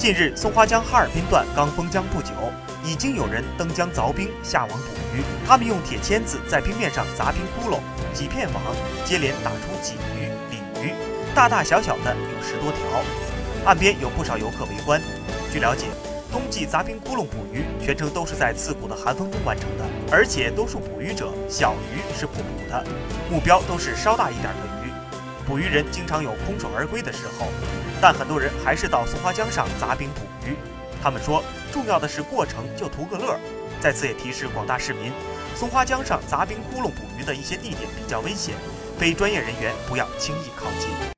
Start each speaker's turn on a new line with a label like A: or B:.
A: 近日，松花江哈尔滨段刚封江不久，已经有人登江凿冰下网捕鱼。他们用铁签子在冰面上砸冰窟窿，几片网接连打出鲫鱼、鲤鱼，大大小小的有十多条。岸边有不少游客围观。据了解，冬季砸冰窟窿捕鱼全程都是在刺骨的寒风中完成的，而且多数捕鱼者小鱼是不捕的，目标都是稍大一点的鱼。捕鱼人经常有空手而归的时候，但很多人还是到松花江上砸冰捕鱼。他们说，重要的是过程，就图个乐。在此也提示广大市民，松花江上砸冰窟窿捕鱼的一些地点比较危险，非专业人员不要轻易靠近。